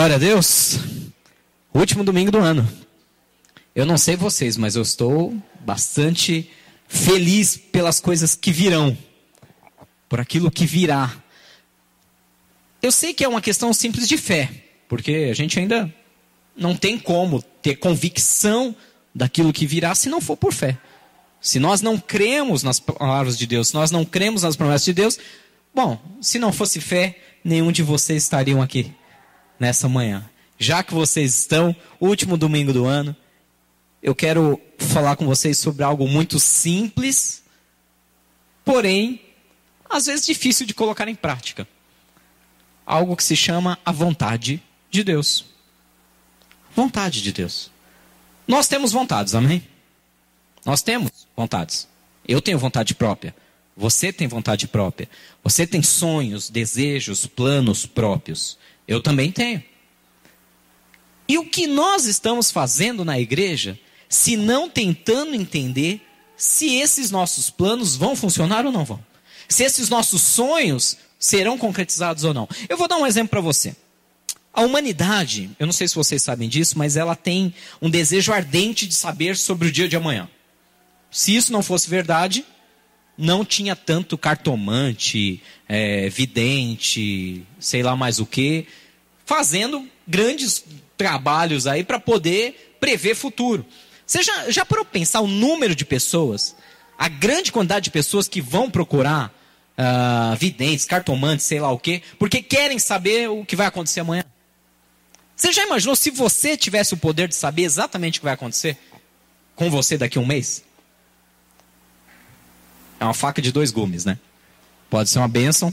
Glória a Deus. Último domingo do ano. Eu não sei vocês, mas eu estou bastante feliz pelas coisas que virão, por aquilo que virá. Eu sei que é uma questão simples de fé, porque a gente ainda não tem como ter convicção daquilo que virá se não for por fé. Se nós não cremos nas palavras de Deus, se nós não cremos nas promessas de Deus, bom, se não fosse fé, nenhum de vocês estariam aqui nessa manhã. Já que vocês estão, último domingo do ano, eu quero falar com vocês sobre algo muito simples, porém, às vezes difícil de colocar em prática. Algo que se chama a vontade de Deus. Vontade de Deus. Nós temos vontades, amém? Nós temos vontades. Eu tenho vontade própria. Você tem vontade própria. Você tem sonhos, desejos, planos próprios. Eu também tenho. E o que nós estamos fazendo na igreja, se não tentando entender se esses nossos planos vão funcionar ou não vão? Se esses nossos sonhos serão concretizados ou não? Eu vou dar um exemplo para você. A humanidade, eu não sei se vocês sabem disso, mas ela tem um desejo ardente de saber sobre o dia de amanhã. Se isso não fosse verdade, não tinha tanto cartomante, é, vidente, sei lá mais o que, fazendo grandes trabalhos aí para poder prever futuro. Você já, já parou pensar o número de pessoas, a grande quantidade de pessoas que vão procurar uh, videntes, cartomantes, sei lá o quê, porque querem saber o que vai acontecer amanhã? Você já imaginou se você tivesse o poder de saber exatamente o que vai acontecer com você daqui a um mês? É uma faca de dois gumes, né? Pode ser uma bênção,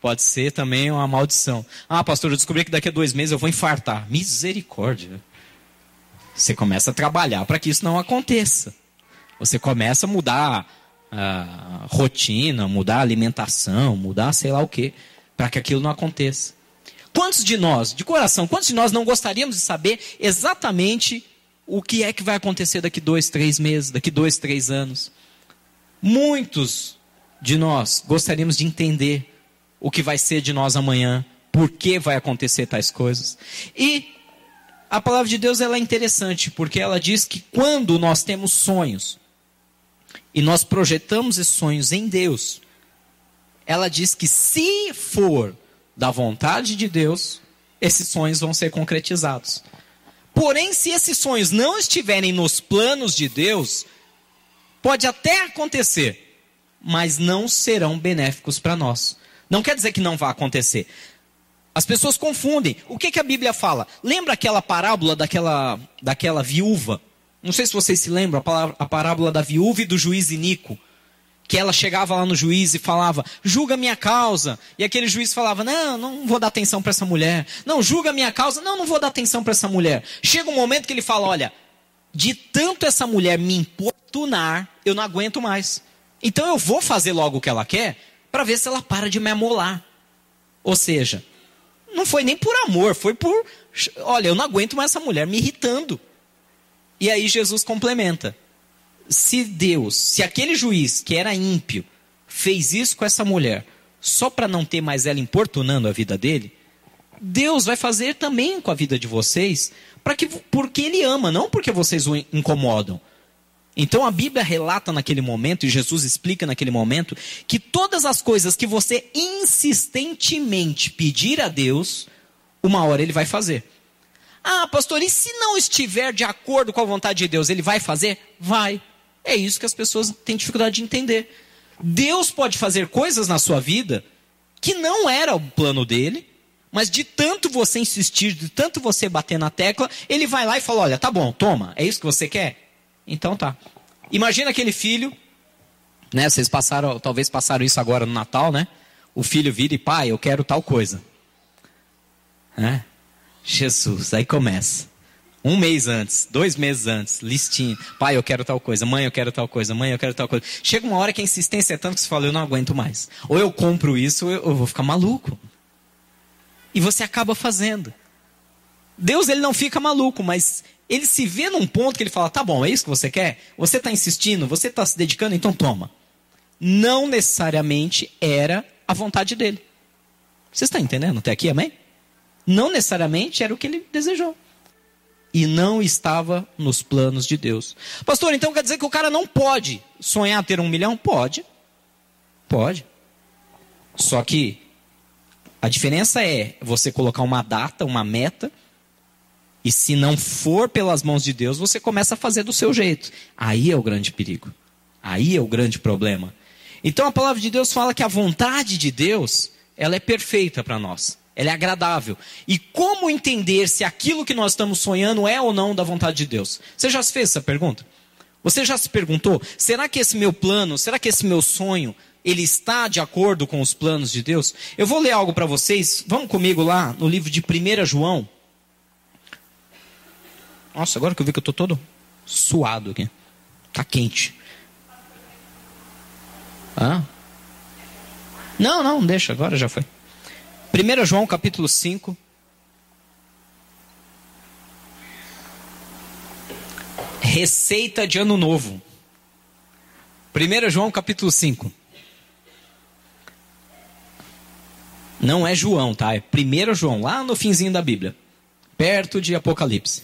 pode ser também uma maldição. Ah, pastor, eu descobri que daqui a dois meses eu vou infartar. Misericórdia. Você começa a trabalhar para que isso não aconteça. Você começa a mudar a rotina, mudar a alimentação, mudar sei lá o que, para que aquilo não aconteça. Quantos de nós, de coração, quantos de nós não gostaríamos de saber exatamente o que é que vai acontecer daqui dois, três meses, daqui dois, três anos? Muitos de nós gostaríamos de entender o que vai ser de nós amanhã, por que vai acontecer tais coisas. E a palavra de Deus ela é interessante, porque ela diz que quando nós temos sonhos e nós projetamos esses sonhos em Deus, ela diz que se for da vontade de Deus, esses sonhos vão ser concretizados. Porém, se esses sonhos não estiverem nos planos de Deus, Pode até acontecer, mas não serão benéficos para nós. Não quer dizer que não vai acontecer. As pessoas confundem. O que, que a Bíblia fala? Lembra aquela parábola daquela, daquela viúva? Não sei se vocês se lembram, a parábola da viúva e do juiz Inico. Que ela chegava lá no juiz e falava, julga minha causa. E aquele juiz falava, não, não vou dar atenção para essa mulher. Não, julga minha causa. Não, não vou dar atenção para essa mulher. Chega um momento que ele fala, olha, de tanto essa mulher me importunar, eu não aguento mais. Então eu vou fazer logo o que ela quer para ver se ela para de me amolar. Ou seja, não foi nem por amor, foi por, olha, eu não aguento mais essa mulher me irritando. E aí Jesus complementa: se Deus, se aquele juiz que era ímpio fez isso com essa mulher só para não ter mais ela importunando a vida dele, Deus vai fazer também com a vida de vocês, para que porque ele ama, não porque vocês o incomodam. Então a Bíblia relata naquele momento, e Jesus explica naquele momento, que todas as coisas que você insistentemente pedir a Deus, uma hora ele vai fazer. Ah, pastor, e se não estiver de acordo com a vontade de Deus, ele vai fazer? Vai. É isso que as pessoas têm dificuldade de entender. Deus pode fazer coisas na sua vida que não era o plano dele, mas de tanto você insistir, de tanto você bater na tecla, ele vai lá e fala: Olha, tá bom, toma, é isso que você quer? Então tá. Imagina aquele filho, né? Vocês passaram, talvez passaram isso agora no Natal, né? O filho vira e pai, eu quero tal coisa. Né? Jesus, aí começa. Um mês antes, dois meses antes, listinha. Pai, eu quero tal coisa. Mãe, eu quero tal coisa. Mãe, eu quero tal coisa. Chega uma hora que a insistência é tanto que você fala, eu não aguento mais. Ou eu compro isso, ou eu vou ficar maluco. E você acaba fazendo. Deus ele não fica maluco, mas ele se vê num ponto que ele fala: tá bom, é isso que você quer? Você está insistindo, você está se dedicando, então toma. Não necessariamente era a vontade dele. Você está entendendo até aqui, amém? não necessariamente era o que ele desejou. E não estava nos planos de Deus. Pastor, então quer dizer que o cara não pode sonhar ter um milhão? Pode. Pode. Só que a diferença é você colocar uma data, uma meta, e se não for pelas mãos de Deus, você começa a fazer do seu jeito. Aí é o grande perigo. Aí é o grande problema. Então a palavra de Deus fala que a vontade de Deus, ela é perfeita para nós. Ela é agradável. E como entender se aquilo que nós estamos sonhando é ou não da vontade de Deus? Você já se fez essa pergunta? Você já se perguntou: será que esse meu plano, será que esse meu sonho, ele está de acordo com os planos de Deus? Eu vou ler algo para vocês. Vamos comigo lá no livro de 1 João. Nossa, agora que eu vi que eu estou todo suado aqui. Está quente. Hã? Não, não, deixa, agora já foi. 1 João capítulo 5. Receita de ano novo. 1 João capítulo 5. Não é João, tá? É 1 João, lá no finzinho da Bíblia. Perto de Apocalipse.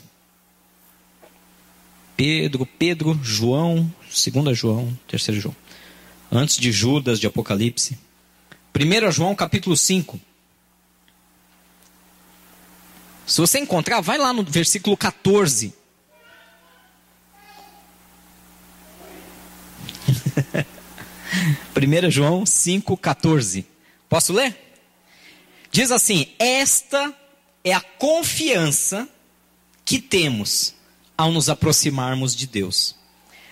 Pedro, Pedro, João, 2 João, 3 João. Antes de Judas, de Apocalipse. 1 João capítulo 5. Se você encontrar, vai lá no versículo 14. Primeira João 5:14. Posso ler? Diz assim: "Esta é a confiança que temos ao nos aproximarmos de Deus.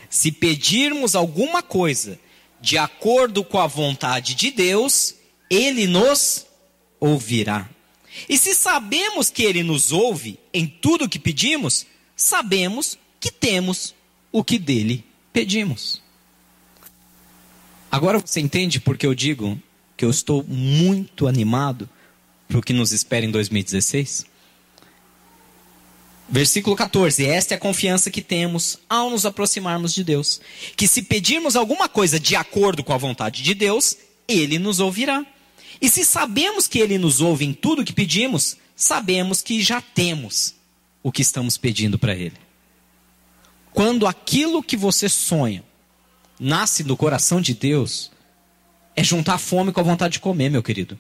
Se pedirmos alguma coisa de acordo com a vontade de Deus, ele nos ouvirá." E se sabemos que Ele nos ouve em tudo o que pedimos, sabemos que temos o que dele pedimos. Agora você entende porque eu digo que eu estou muito animado para o que nos espera em 2016? Versículo 14: Esta é a confiança que temos ao nos aproximarmos de Deus. Que se pedirmos alguma coisa de acordo com a vontade de Deus, Ele nos ouvirá. E se sabemos que Ele nos ouve em tudo que pedimos, sabemos que já temos o que estamos pedindo para Ele. Quando aquilo que você sonha nasce do coração de Deus, é juntar fome com a vontade de comer, meu querido.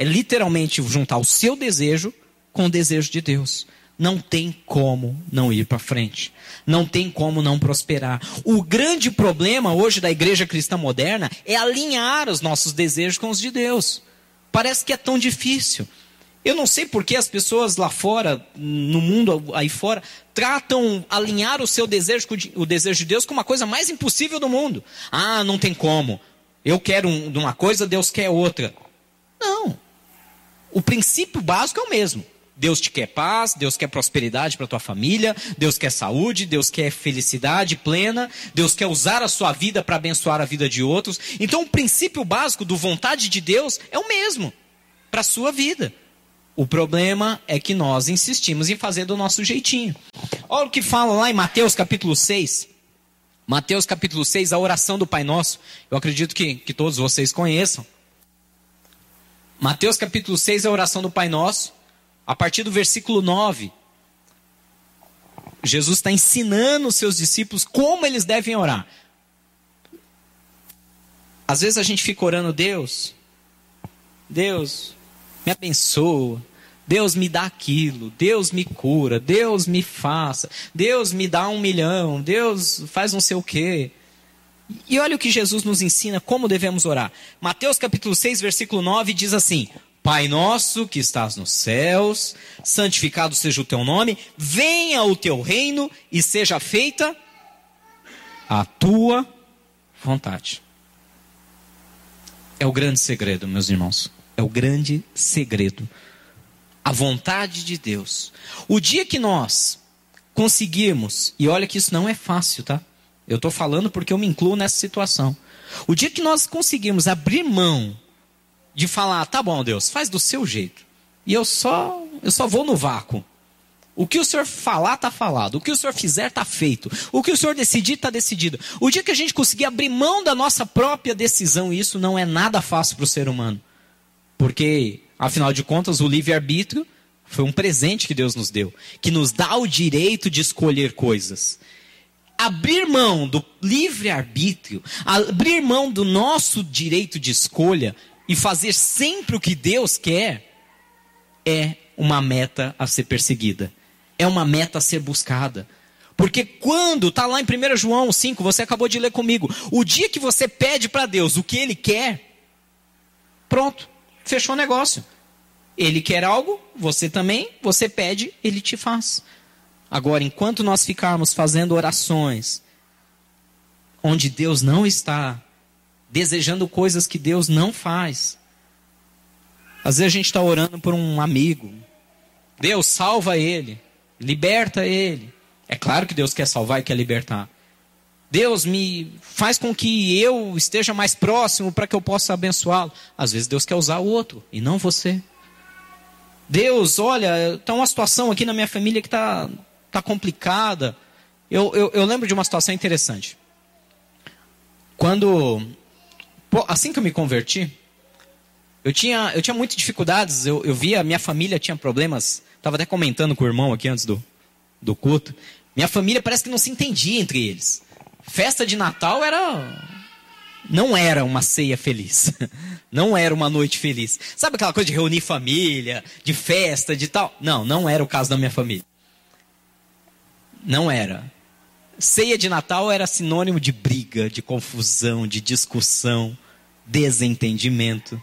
É literalmente juntar o seu desejo com o desejo de Deus não tem como não ir para frente. Não tem como não prosperar. O grande problema hoje da igreja cristã moderna é alinhar os nossos desejos com os de Deus. Parece que é tão difícil. Eu não sei por que as pessoas lá fora, no mundo aí fora, tratam alinhar o seu desejo com o desejo de Deus como uma coisa mais impossível do mundo. Ah, não tem como. Eu quero uma coisa, Deus quer outra. Não. O princípio básico é o mesmo. Deus te quer paz, Deus quer prosperidade para tua família, Deus quer saúde, Deus quer felicidade plena, Deus quer usar a sua vida para abençoar a vida de outros. Então, o princípio básico do vontade de Deus é o mesmo para a sua vida. O problema é que nós insistimos em fazer do nosso jeitinho. Olha o que fala lá em Mateus capítulo 6. Mateus capítulo 6, a oração do Pai Nosso. Eu acredito que, que todos vocês conheçam. Mateus capítulo 6 é a oração do Pai Nosso. A partir do versículo 9, Jesus está ensinando os seus discípulos como eles devem orar. Às vezes a gente fica orando, Deus, Deus, me abençoa, Deus me dá aquilo, Deus me cura, Deus me faça, Deus me dá um milhão, Deus faz não sei o quê. E olha o que Jesus nos ensina como devemos orar. Mateus capítulo 6, versículo 9 diz assim: Pai nosso que estás nos céus, santificado seja o teu nome, venha o teu reino e seja feita a tua vontade. É o grande segredo, meus irmãos. É o grande segredo. A vontade de Deus. O dia que nós conseguirmos, e olha que isso não é fácil, tá? Eu estou falando porque eu me incluo nessa situação. O dia que nós conseguirmos abrir mão de falar, tá bom, Deus, faz do seu jeito. E eu só, eu só vou no vácuo. O que o Senhor falar, está falado. O que o Senhor fizer, está feito. O que o Senhor decidir, está decidido. O dia que a gente conseguir abrir mão da nossa própria decisão, isso não é nada fácil para o ser humano. Porque, afinal de contas, o livre-arbítrio foi um presente que Deus nos deu, que nos dá o direito de escolher coisas. Abrir mão do livre-arbítrio, abrir mão do nosso direito de escolha e fazer sempre o que Deus quer, é uma meta a ser perseguida. É uma meta a ser buscada. Porque quando, está lá em 1 João 5, você acabou de ler comigo, o dia que você pede para Deus o que Ele quer, pronto, fechou o negócio. Ele quer algo, você também, você pede, Ele te faz. Agora, enquanto nós ficarmos fazendo orações, onde Deus não está, desejando coisas que Deus não faz, às vezes a gente está orando por um amigo, Deus salva ele, liberta ele. É claro que Deus quer salvar e quer libertar. Deus me faz com que eu esteja mais próximo para que eu possa abençoá-lo. Às vezes Deus quer usar o outro e não você. Deus, olha, está uma situação aqui na minha família que está tá complicada. Eu, eu, eu lembro de uma situação interessante. Quando, assim que eu me converti, eu tinha, eu tinha muitas dificuldades. Eu, eu via, minha família tinha problemas. Estava até comentando com o irmão aqui antes do, do culto. Minha família parece que não se entendia entre eles. Festa de Natal era. Não era uma ceia feliz. Não era uma noite feliz. Sabe aquela coisa de reunir família, de festa, de tal? Não, não era o caso da minha família. Não era. Ceia de Natal era sinônimo de briga, de confusão, de discussão, desentendimento.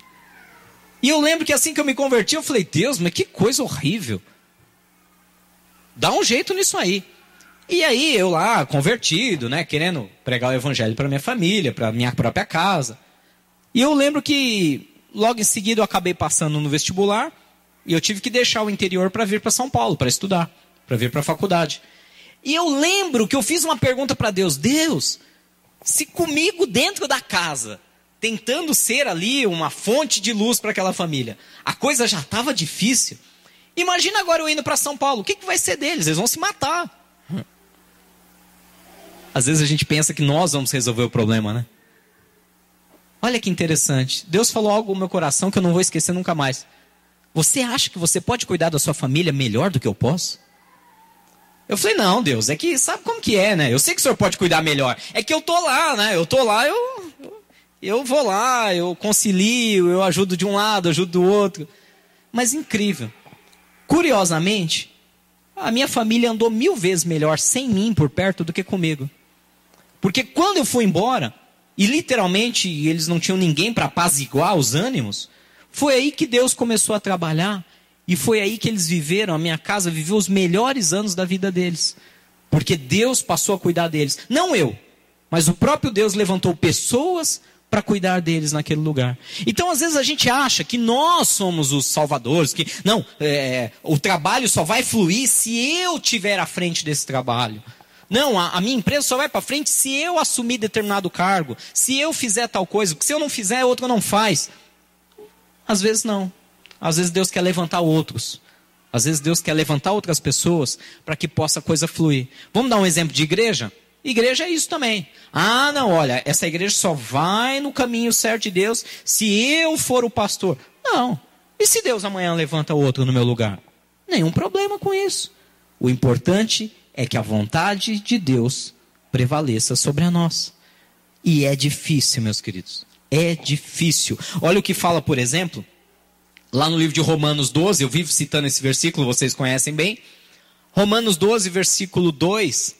E eu lembro que assim que eu me converti, eu falei: Deus, mas que coisa horrível. Dá um jeito nisso aí. E aí eu lá, convertido, né, querendo pregar o evangelho para minha família, para minha própria casa. E eu lembro que logo em seguida eu acabei passando no vestibular e eu tive que deixar o interior para vir para São Paulo para estudar, para vir para a faculdade. E eu lembro que eu fiz uma pergunta para Deus: Deus, se comigo dentro da casa, tentando ser ali uma fonte de luz para aquela família, a coisa já estava difícil. Imagina agora eu indo para São Paulo, o que, que vai ser deles? Eles vão se matar. Às vezes a gente pensa que nós vamos resolver o problema, né? Olha que interessante. Deus falou algo no meu coração que eu não vou esquecer nunca mais. Você acha que você pode cuidar da sua família melhor do que eu posso? Eu falei, não, Deus, é que sabe como que é, né? Eu sei que o senhor pode cuidar melhor. É que eu tô lá, né? Eu tô lá, eu, eu vou lá, eu concilio, eu ajudo de um lado, ajudo do outro. Mas incrível. Curiosamente, a minha família andou mil vezes melhor sem mim por perto do que comigo. Porque quando eu fui embora, e literalmente eles não tinham ninguém para apaziguar os ânimos, foi aí que Deus começou a trabalhar. E foi aí que eles viveram, a minha casa viveu os melhores anos da vida deles. Porque Deus passou a cuidar deles. Não eu, mas o próprio Deus levantou pessoas para cuidar deles naquele lugar. Então, às vezes, a gente acha que nós somos os salvadores, que não, é, o trabalho só vai fluir se eu tiver à frente desse trabalho. Não, a, a minha empresa só vai para frente se eu assumir determinado cargo, se eu fizer tal coisa, porque se eu não fizer, outro não faz. Às vezes não. Às vezes Deus quer levantar outros. Às vezes Deus quer levantar outras pessoas para que possa a coisa fluir. Vamos dar um exemplo de igreja? Igreja é isso também. Ah, não, olha, essa igreja só vai no caminho certo de Deus se eu for o pastor. Não. E se Deus amanhã levanta outro no meu lugar? Nenhum problema com isso. O importante é que a vontade de Deus prevaleça sobre a nossa. E é difícil, meus queridos. É difícil. Olha o que fala, por exemplo, lá no livro de Romanos 12, eu vivo citando esse versículo, vocês conhecem bem. Romanos 12, versículo 2,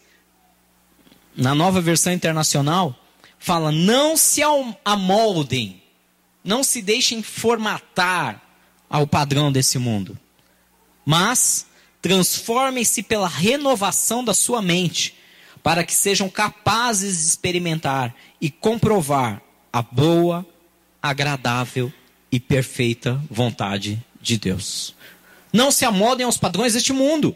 na nova versão internacional, fala: Não se amoldem, não se deixem formatar ao padrão desse mundo, mas transformem-se pela renovação da sua mente, para que sejam capazes de experimentar e comprovar a boa, agradável e perfeita vontade de Deus. Não se amodem aos padrões deste mundo.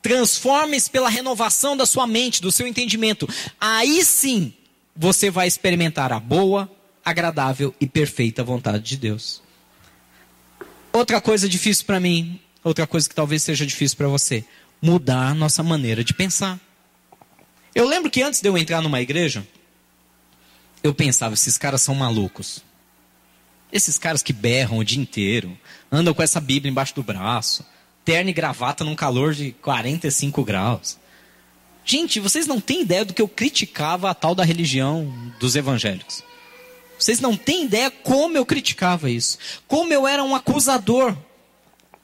Transformem-se pela renovação da sua mente, do seu entendimento. Aí sim você vai experimentar a boa, agradável e perfeita vontade de Deus. Outra coisa difícil para mim Outra coisa que talvez seja difícil para você: mudar nossa maneira de pensar. Eu lembro que antes de eu entrar numa igreja, eu pensava: esses caras são malucos. Esses caras que berram o dia inteiro, andam com essa Bíblia embaixo do braço, terno e gravata num calor de 45 graus. Gente, vocês não têm ideia do que eu criticava a tal da religião dos evangélicos. Vocês não têm ideia como eu criticava isso. Como eu era um acusador.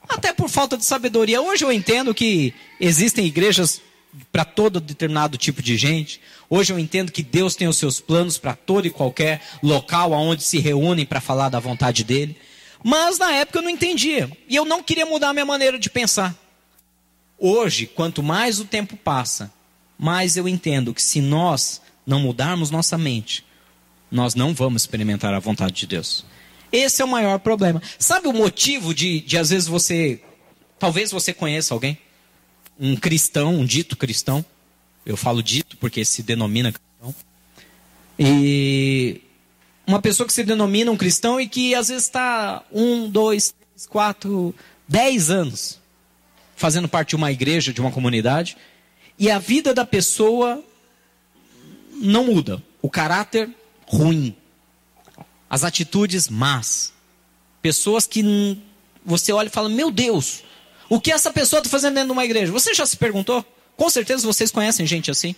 Até por falta de sabedoria. Hoje eu entendo que existem igrejas para todo determinado tipo de gente. Hoje eu entendo que Deus tem os seus planos para todo e qualquer local aonde se reúnem para falar da vontade dele. Mas na época eu não entendia. E eu não queria mudar a minha maneira de pensar. Hoje, quanto mais o tempo passa, mais eu entendo que se nós não mudarmos nossa mente, nós não vamos experimentar a vontade de Deus. Esse é o maior problema. Sabe o motivo de, de às vezes você. Talvez você conheça alguém, um cristão, um dito cristão. Eu falo dito porque se denomina cristão. E uma pessoa que se denomina um cristão e que às vezes está um, dois, três, quatro, dez anos fazendo parte de uma igreja, de uma comunidade, e a vida da pessoa não muda. O caráter ruim. As atitudes más. Pessoas que você olha e fala: Meu Deus, o que essa pessoa está fazendo dentro de uma igreja? Você já se perguntou? Com certeza vocês conhecem gente assim.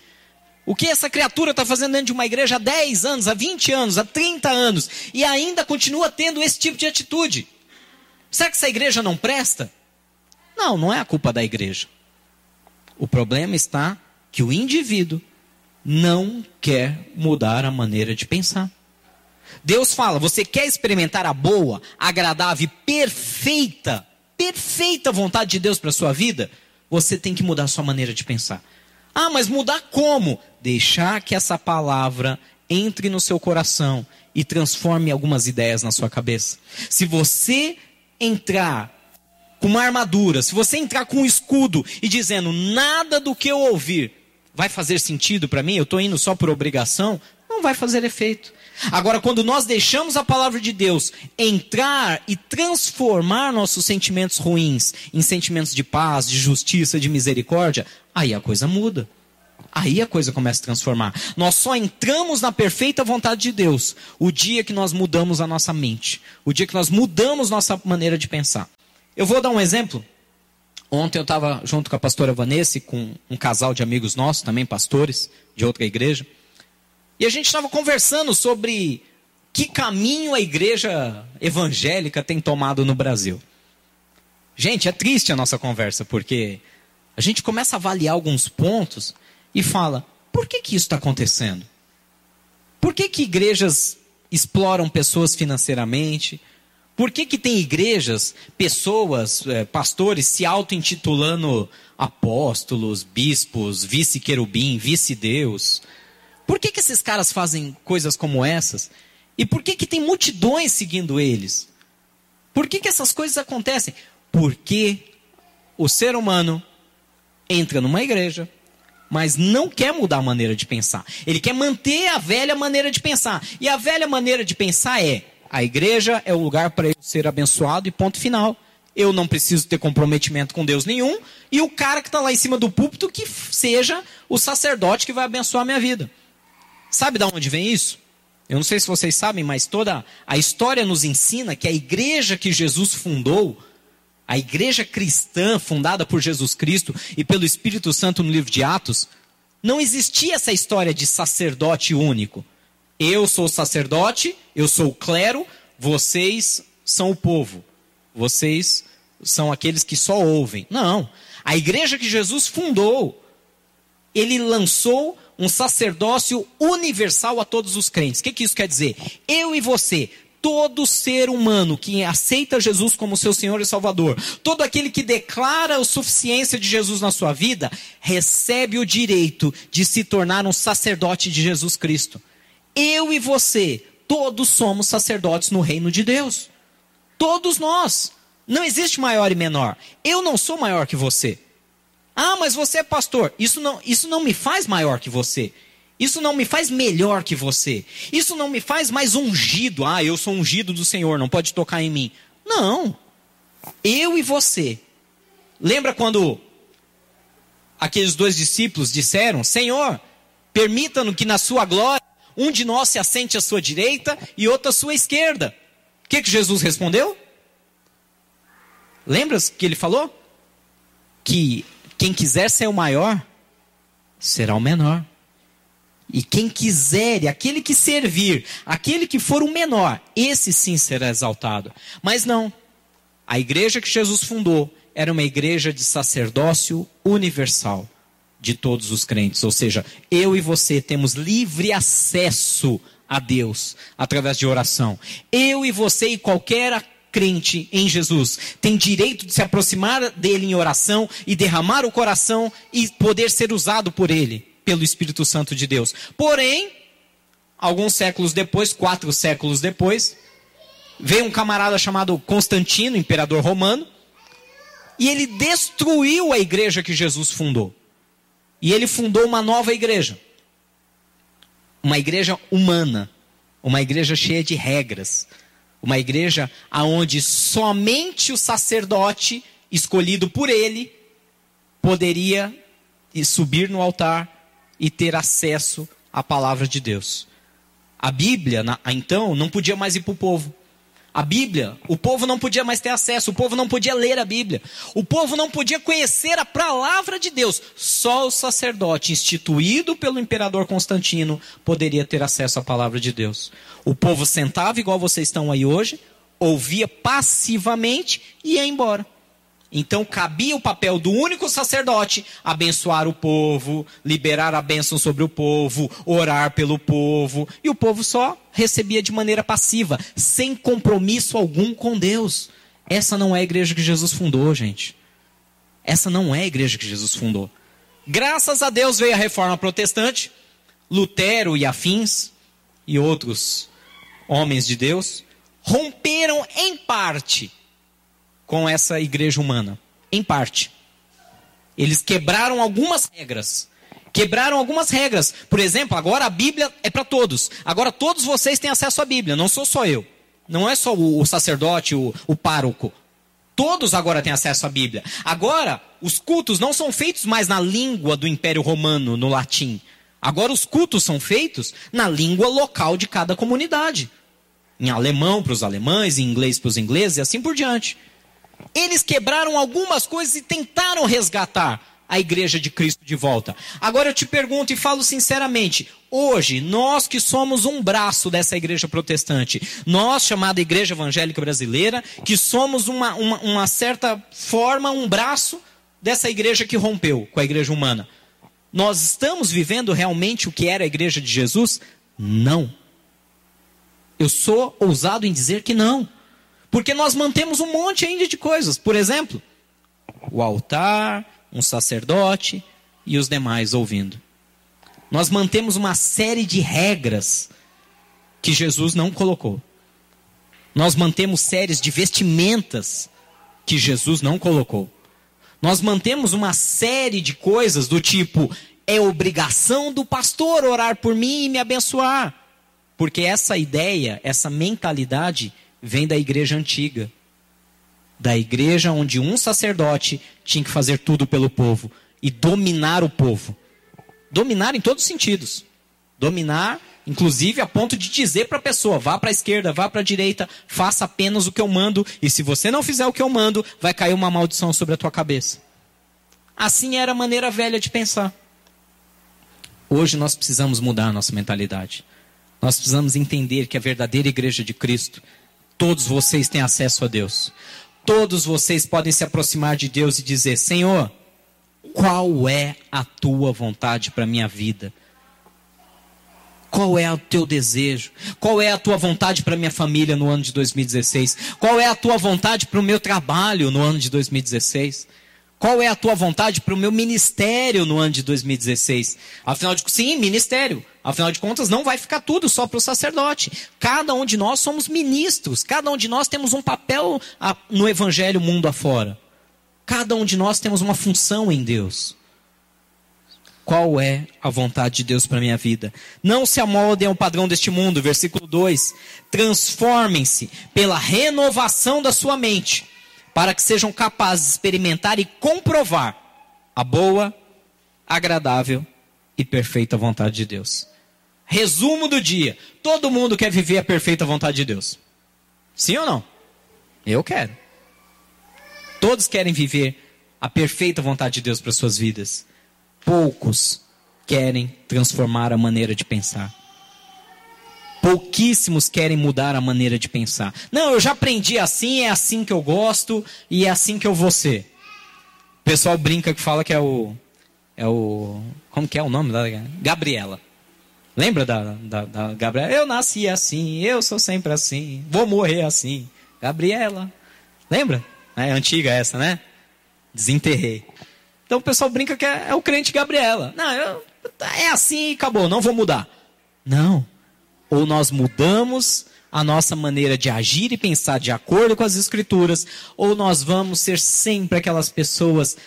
O que essa criatura está fazendo dentro de uma igreja há 10 anos, há 20 anos, há 30 anos e ainda continua tendo esse tipo de atitude? Será que essa igreja não presta? Não, não é a culpa da igreja. O problema está que o indivíduo não quer mudar a maneira de pensar. Deus fala: você quer experimentar a boa, agradável e perfeita, perfeita vontade de Deus para a sua vida? Você tem que mudar a sua maneira de pensar. Ah, mas mudar como? Deixar que essa palavra entre no seu coração e transforme algumas ideias na sua cabeça. Se você entrar com uma armadura, se você entrar com um escudo e dizendo nada do que eu ouvir vai fazer sentido para mim, eu estou indo só por obrigação, não vai fazer efeito. Agora, quando nós deixamos a palavra de Deus entrar e transformar nossos sentimentos ruins em sentimentos de paz, de justiça, de misericórdia, aí a coisa muda. Aí a coisa começa a transformar. Nós só entramos na perfeita vontade de Deus o dia que nós mudamos a nossa mente, o dia que nós mudamos nossa maneira de pensar. Eu vou dar um exemplo. Ontem eu estava junto com a pastora Vanessa e com um casal de amigos nossos, também pastores de outra igreja. E a gente estava conversando sobre que caminho a igreja evangélica tem tomado no Brasil. Gente, é triste a nossa conversa, porque a gente começa a avaliar alguns pontos e fala: por que, que isso está acontecendo? Por que, que igrejas exploram pessoas financeiramente? Por que, que tem igrejas, pessoas, é, pastores se auto-intitulando apóstolos, bispos, vice-querubim, vice-deus? Por que, que esses caras fazem coisas como essas? E por que, que tem multidões seguindo eles? Por que, que essas coisas acontecem? Porque o ser humano entra numa igreja, mas não quer mudar a maneira de pensar. Ele quer manter a velha maneira de pensar. E a velha maneira de pensar é: a igreja é o lugar para eu ser abençoado e ponto final. Eu não preciso ter comprometimento com Deus nenhum. E o cara que está lá em cima do púlpito que seja o sacerdote que vai abençoar a minha vida. Sabe de onde vem isso? Eu não sei se vocês sabem, mas toda a história nos ensina que a igreja que Jesus fundou, a igreja cristã fundada por Jesus Cristo e pelo Espírito Santo no livro de Atos, não existia essa história de sacerdote único. Eu sou sacerdote, eu sou o clero, vocês são o povo. Vocês são aqueles que só ouvem. Não. A igreja que Jesus fundou, ele lançou um sacerdócio universal a todos os crentes. O que, que isso quer dizer? Eu e você, todo ser humano que aceita Jesus como seu Senhor e Salvador, todo aquele que declara a suficiência de Jesus na sua vida, recebe o direito de se tornar um sacerdote de Jesus Cristo. Eu e você, todos somos sacerdotes no reino de Deus. Todos nós. Não existe maior e menor. Eu não sou maior que você. Ah, mas você é pastor. Isso não, isso não me faz maior que você. Isso não me faz melhor que você. Isso não me faz mais ungido. Ah, eu sou ungido do Senhor, não pode tocar em mim. Não. Eu e você. Lembra quando aqueles dois discípulos disseram: Senhor, permita-nos que na sua glória um de nós se assente à sua direita e outro à sua esquerda. que, que Jesus respondeu? Lembra que ele falou? Que quem quiser ser o maior, será o menor. E quem quiser, aquele que servir, aquele que for o menor, esse sim será exaltado. Mas não. A igreja que Jesus fundou era uma igreja de sacerdócio universal de todos os crentes. Ou seja, eu e você temos livre acesso a Deus através de oração. Eu e você e qualquer crente em Jesus tem direito de se aproximar dele em oração e derramar o coração e poder ser usado por ele, pelo Espírito Santo de Deus. Porém, alguns séculos depois, quatro séculos depois, veio um camarada chamado Constantino, imperador romano, e ele destruiu a igreja que Jesus fundou. E ele fundou uma nova igreja. Uma igreja humana, uma igreja cheia de regras, uma igreja aonde somente o sacerdote escolhido por ele poderia subir no altar e ter acesso à palavra de Deus. A Bíblia, então, não podia mais ir para o povo. A Bíblia, o povo não podia mais ter acesso, o povo não podia ler a Bíblia, o povo não podia conhecer a palavra de Deus. Só o sacerdote instituído pelo imperador Constantino poderia ter acesso à palavra de Deus. O povo sentava igual vocês estão aí hoje, ouvia passivamente e ia embora. Então cabia o papel do único sacerdote abençoar o povo, liberar a bênção sobre o povo, orar pelo povo, e o povo só recebia de maneira passiva, sem compromisso algum com Deus. Essa não é a igreja que Jesus fundou, gente. Essa não é a igreja que Jesus fundou. Graças a Deus veio a reforma protestante, Lutero e afins, e outros homens de Deus, romperam em parte com essa igreja humana. Em parte. Eles quebraram algumas regras. Quebraram algumas regras. Por exemplo, agora a Bíblia é para todos. Agora todos vocês têm acesso à Bíblia, não sou só eu. Não é só o, o sacerdote, o, o pároco. Todos agora têm acesso à Bíblia. Agora, os cultos não são feitos mais na língua do Império Romano, no latim. Agora, os cultos são feitos na língua local de cada comunidade. Em alemão para os alemães, em inglês para os ingleses e assim por diante. Eles quebraram algumas coisas e tentaram resgatar a igreja de Cristo de volta. Agora eu te pergunto e falo sinceramente: hoje, nós que somos um braço dessa igreja protestante, nós, chamada Igreja Evangélica Brasileira, que somos uma, uma, uma certa forma, um braço dessa igreja que rompeu com a igreja humana, nós estamos vivendo realmente o que era a igreja de Jesus? Não. Eu sou ousado em dizer que não. Porque nós mantemos um monte ainda de coisas. Por exemplo, o altar, um sacerdote e os demais ouvindo. Nós mantemos uma série de regras que Jesus não colocou. Nós mantemos séries de vestimentas que Jesus não colocou. Nós mantemos uma série de coisas do tipo: é obrigação do pastor orar por mim e me abençoar. Porque essa ideia, essa mentalidade vem da igreja antiga. Da igreja onde um sacerdote tinha que fazer tudo pelo povo e dominar o povo. Dominar em todos os sentidos. Dominar, inclusive a ponto de dizer para a pessoa: vá para a esquerda, vá para a direita, faça apenas o que eu mando, e se você não fizer o que eu mando, vai cair uma maldição sobre a tua cabeça. Assim era a maneira velha de pensar. Hoje nós precisamos mudar a nossa mentalidade. Nós precisamos entender que a verdadeira igreja de Cristo Todos vocês têm acesso a Deus. Todos vocês podem se aproximar de Deus e dizer: Senhor, qual é a tua vontade para a minha vida? Qual é o teu desejo? Qual é a tua vontade para minha família no ano de 2016? Qual é a tua vontade para o meu trabalho no ano de 2016? Qual é a tua vontade para o meu ministério no ano de 2016? Afinal de sim, ministério. Afinal de contas, não vai ficar tudo só para o sacerdote. Cada um de nós somos ministros. Cada um de nós temos um papel no evangelho mundo afora. Cada um de nós temos uma função em Deus. Qual é a vontade de Deus para minha vida? Não se amoldem ao padrão deste mundo, versículo 2. Transformem-se pela renovação da sua mente para que sejam capazes de experimentar e comprovar a boa, agradável e perfeita vontade de Deus. Resumo do dia: todo mundo quer viver a perfeita vontade de Deus. Sim ou não? Eu quero. Todos querem viver a perfeita vontade de Deus para suas vidas. Poucos querem transformar a maneira de pensar. Pouquíssimos querem mudar a maneira de pensar. Não, eu já aprendi assim, é assim que eu gosto e é assim que eu vou ser. O pessoal brinca que fala que é o. É o. Como que é o nome da. Gabriela. Lembra da, da, da Gabriela? Eu nasci assim, eu sou sempre assim, vou morrer assim. Gabriela. Lembra? É antiga essa, né? Desenterrei. Então o pessoal brinca que é, é o crente Gabriela. Não, eu, é assim e acabou, não vou mudar. Não. Ou nós mudamos a nossa maneira de agir e pensar de acordo com as escrituras, ou nós vamos ser sempre aquelas pessoas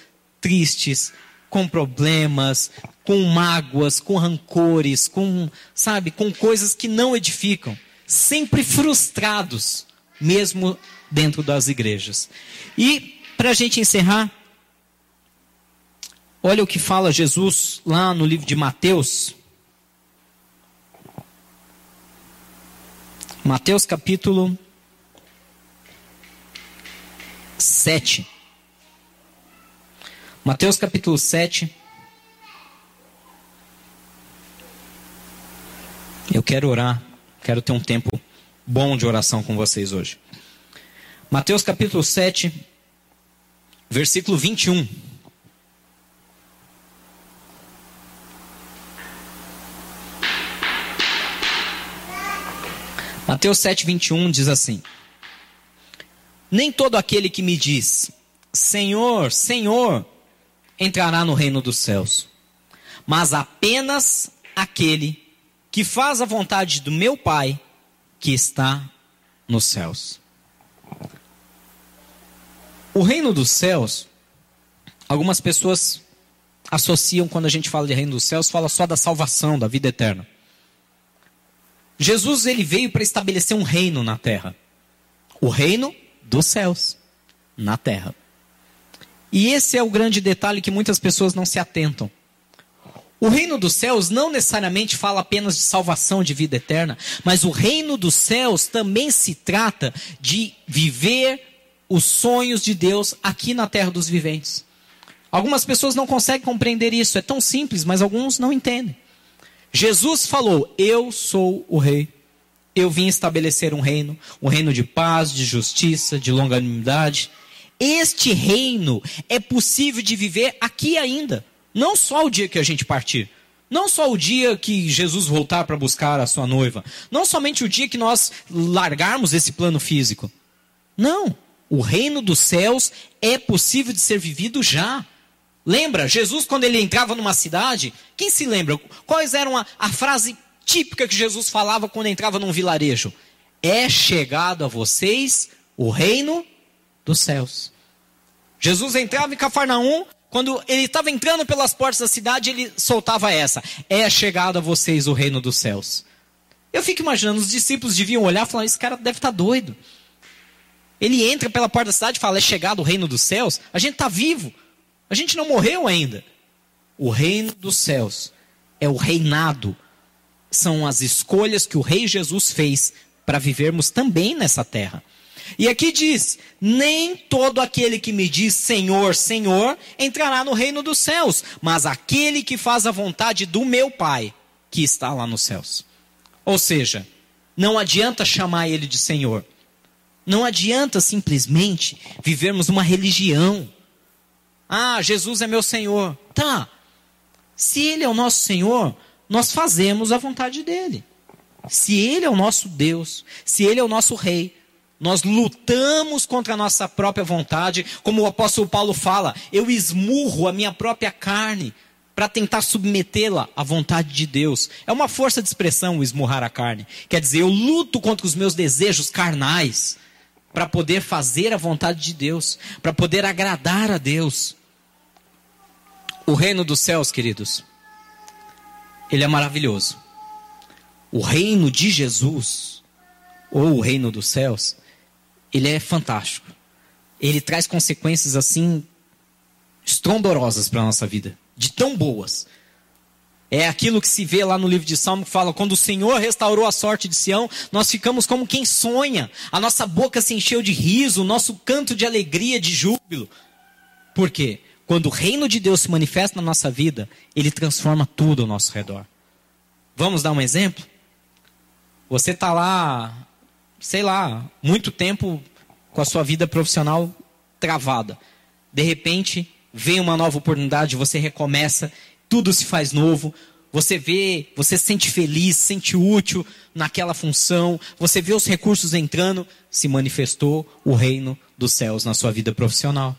tristes, com problemas, com mágoas, com rancores, com, sabe, com coisas que não edificam, sempre frustrados, mesmo dentro das igrejas. E para a gente encerrar, olha o que fala Jesus lá no livro de Mateus. Mateus capítulo 7. Mateus capítulo 7. Eu quero orar, quero ter um tempo bom de oração com vocês hoje. Mateus capítulo 7, versículo 21. Mateus 7, 21 diz assim: Nem todo aquele que me diz, Senhor, Senhor, entrará no reino dos céus, mas apenas aquele que faz a vontade do meu Pai que está nos céus. O reino dos céus, algumas pessoas associam quando a gente fala de reino dos céus, fala só da salvação, da vida eterna. Jesus ele veio para estabelecer um reino na terra. O reino dos céus na terra. E esse é o grande detalhe que muitas pessoas não se atentam. O reino dos céus não necessariamente fala apenas de salvação de vida eterna, mas o reino dos céus também se trata de viver os sonhos de Deus aqui na terra dos viventes. Algumas pessoas não conseguem compreender isso, é tão simples, mas alguns não entendem. Jesus falou: Eu sou o rei. Eu vim estabelecer um reino, um reino de paz, de justiça, de longanimidade. Este reino é possível de viver aqui ainda. Não só o dia que a gente partir. Não só o dia que Jesus voltar para buscar a sua noiva. Não somente o dia que nós largarmos esse plano físico. Não. O reino dos céus é possível de ser vivido já. Lembra, Jesus, quando ele entrava numa cidade, quem se lembra? Quais eram a, a frase típica que Jesus falava quando entrava num vilarejo? É chegado a vocês o reino dos céus. Jesus entrava em Cafarnaum, quando ele estava entrando pelas portas da cidade, ele soltava essa: É chegado a vocês o reino dos céus. Eu fico imaginando, os discípulos deviam olhar e falar: Esse cara deve estar tá doido. Ele entra pela porta da cidade e fala: É chegado o reino dos céus. A gente está vivo. A gente não morreu ainda. O reino dos céus é o reinado. São as escolhas que o Rei Jesus fez para vivermos também nessa terra. E aqui diz: Nem todo aquele que me diz Senhor, Senhor, entrará no reino dos céus, mas aquele que faz a vontade do meu Pai, que está lá nos céus. Ou seja, não adianta chamar ele de Senhor. Não adianta simplesmente vivermos uma religião. Ah, Jesus é meu Senhor. Tá. Se Ele é o nosso Senhor, nós fazemos a vontade dEle. Se Ele é o nosso Deus, se Ele é o nosso Rei, nós lutamos contra a nossa própria vontade, como o apóstolo Paulo fala, eu esmurro a minha própria carne para tentar submetê-la à vontade de Deus. É uma força de expressão o esmurrar a carne. Quer dizer, eu luto contra os meus desejos carnais para poder fazer a vontade de Deus, para poder agradar a Deus. O reino dos céus, queridos, ele é maravilhoso. O reino de Jesus, ou o reino dos céus, ele é fantástico. Ele traz consequências assim estrondorosas para a nossa vida, de tão boas. É aquilo que se vê lá no livro de Salmo que fala: quando o Senhor restaurou a sorte de Sião, nós ficamos como quem sonha. A nossa boca se encheu de riso, o nosso canto de alegria, de júbilo. Por quê? Quando o reino de Deus se manifesta na nossa vida, ele transforma tudo ao nosso redor. Vamos dar um exemplo? Você está lá, sei lá, muito tempo com a sua vida profissional travada. De repente, vem uma nova oportunidade, você recomeça, tudo se faz novo. Você vê, você se sente feliz, se sente útil naquela função, você vê os recursos entrando, se manifestou o reino dos céus na sua vida profissional.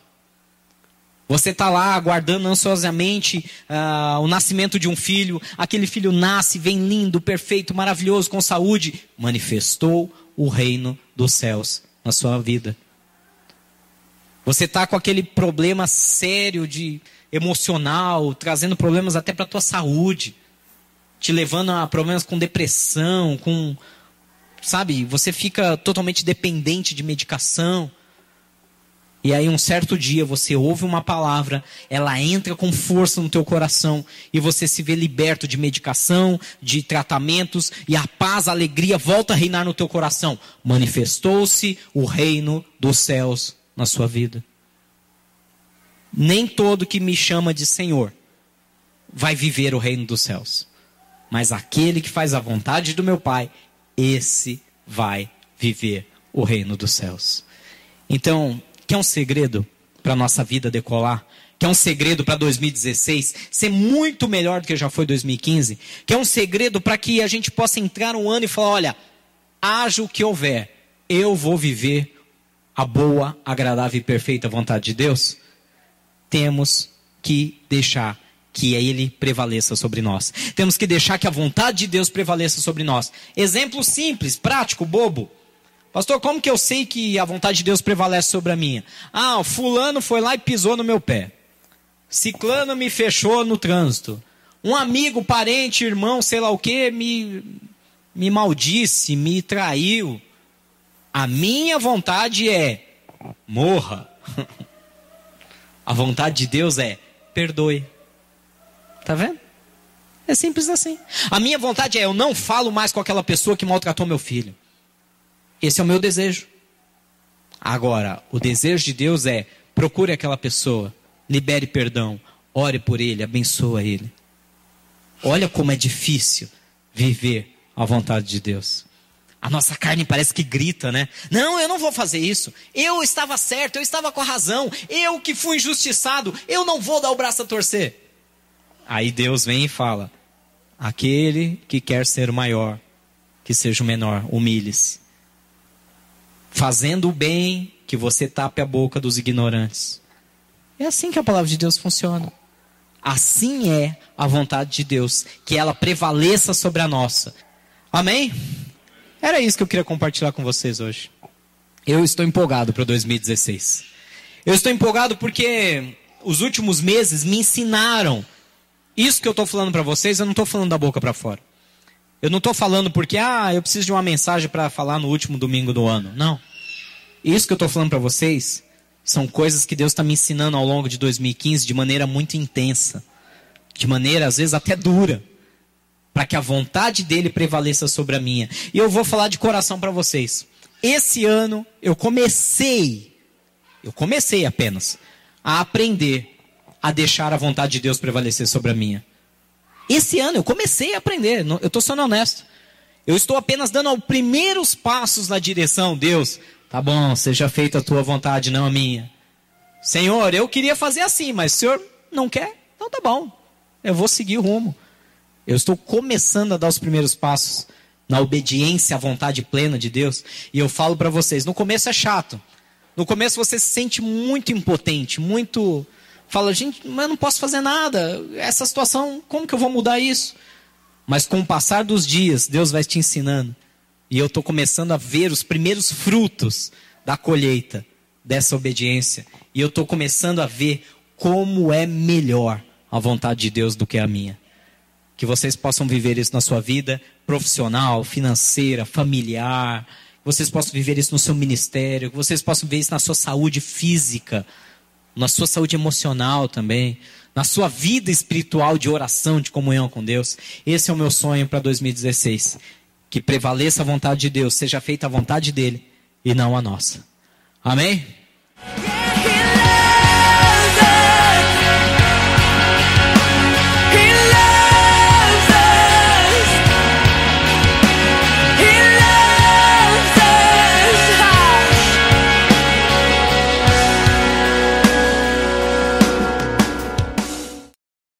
Você está lá aguardando ansiosamente uh, o nascimento de um filho, aquele filho nasce, vem lindo, perfeito, maravilhoso, com saúde. Manifestou o reino dos céus na sua vida. Você está com aquele problema sério de emocional, trazendo problemas até para a tua saúde, te levando a problemas com depressão, com sabe, você fica totalmente dependente de medicação. E aí um certo dia você ouve uma palavra, ela entra com força no teu coração e você se vê liberto de medicação, de tratamentos e a paz, a alegria volta a reinar no teu coração. Manifestou-se o reino dos céus na sua vida. Nem todo que me chama de Senhor vai viver o reino dos céus, mas aquele que faz a vontade do meu Pai, esse vai viver o reino dos céus. Então, Quer um segredo para nossa vida decolar? Quer um segredo para 2016 ser muito melhor do que já foi 2015? Quer um segredo para que a gente possa entrar um ano e falar: olha, haja o que houver, eu vou viver a boa, agradável e perfeita vontade de Deus? Temos que deixar que Ele prevaleça sobre nós. Temos que deixar que a vontade de Deus prevaleça sobre nós. Exemplo simples, prático, bobo. Pastor, como que eu sei que a vontade de Deus prevalece sobre a minha? Ah, fulano foi lá e pisou no meu pé. Ciclano me fechou no trânsito. Um amigo, parente, irmão, sei lá o que, me, me maldisse, me traiu. A minha vontade é morra. A vontade de Deus é perdoe. Tá vendo? É simples assim. A minha vontade é eu não falo mais com aquela pessoa que maltratou meu filho. Esse é o meu desejo. Agora, o desejo de Deus é: procure aquela pessoa, libere perdão, ore por ele, abençoa ele. Olha como é difícil viver a vontade de Deus. A nossa carne parece que grita, né? Não, eu não vou fazer isso. Eu estava certo, eu estava com a razão. Eu que fui injustiçado, eu não vou dar o braço a torcer. Aí Deus vem e fala: aquele que quer ser o maior, que seja o menor, humilhe-se fazendo o bem, que você tape a boca dos ignorantes. É assim que a palavra de Deus funciona. Assim é a vontade de Deus, que ela prevaleça sobre a nossa. Amém? Era isso que eu queria compartilhar com vocês hoje. Eu estou empolgado para 2016. Eu estou empolgado porque os últimos meses me ensinaram. Isso que eu estou falando para vocês, eu não estou falando da boca para fora. Eu não estou falando porque, ah, eu preciso de uma mensagem para falar no último domingo do ano. Não. Isso que eu estou falando para vocês são coisas que Deus está me ensinando ao longo de 2015 de maneira muito intensa. De maneira, às vezes, até dura. Para que a vontade dele prevaleça sobre a minha. E eu vou falar de coração para vocês. Esse ano eu comecei, eu comecei apenas, a aprender a deixar a vontade de Deus prevalecer sobre a minha. Esse ano eu comecei a aprender, eu estou sendo honesto. Eu estou apenas dando os primeiros passos na direção, Deus. Tá bom, seja feita a tua vontade, não a minha. Senhor, eu queria fazer assim, mas o senhor não quer? Então tá bom. Eu vou seguir o rumo. Eu estou começando a dar os primeiros passos na obediência à vontade plena de Deus. E eu falo para vocês, no começo é chato. No começo você se sente muito impotente, muito fala, gente, mas eu não posso fazer nada. Essa situação, como que eu vou mudar isso? Mas com o passar dos dias, Deus vai te ensinando. E eu estou começando a ver os primeiros frutos da colheita dessa obediência. E eu estou começando a ver como é melhor a vontade de Deus do que a minha. Que vocês possam viver isso na sua vida profissional, financeira, familiar. Que vocês possam viver isso no seu ministério. Que vocês possam ver isso na sua saúde física na sua saúde emocional também, na sua vida espiritual de oração, de comunhão com Deus. Esse é o meu sonho para 2016. Que prevaleça a vontade de Deus, seja feita a vontade dele e não a nossa. Amém?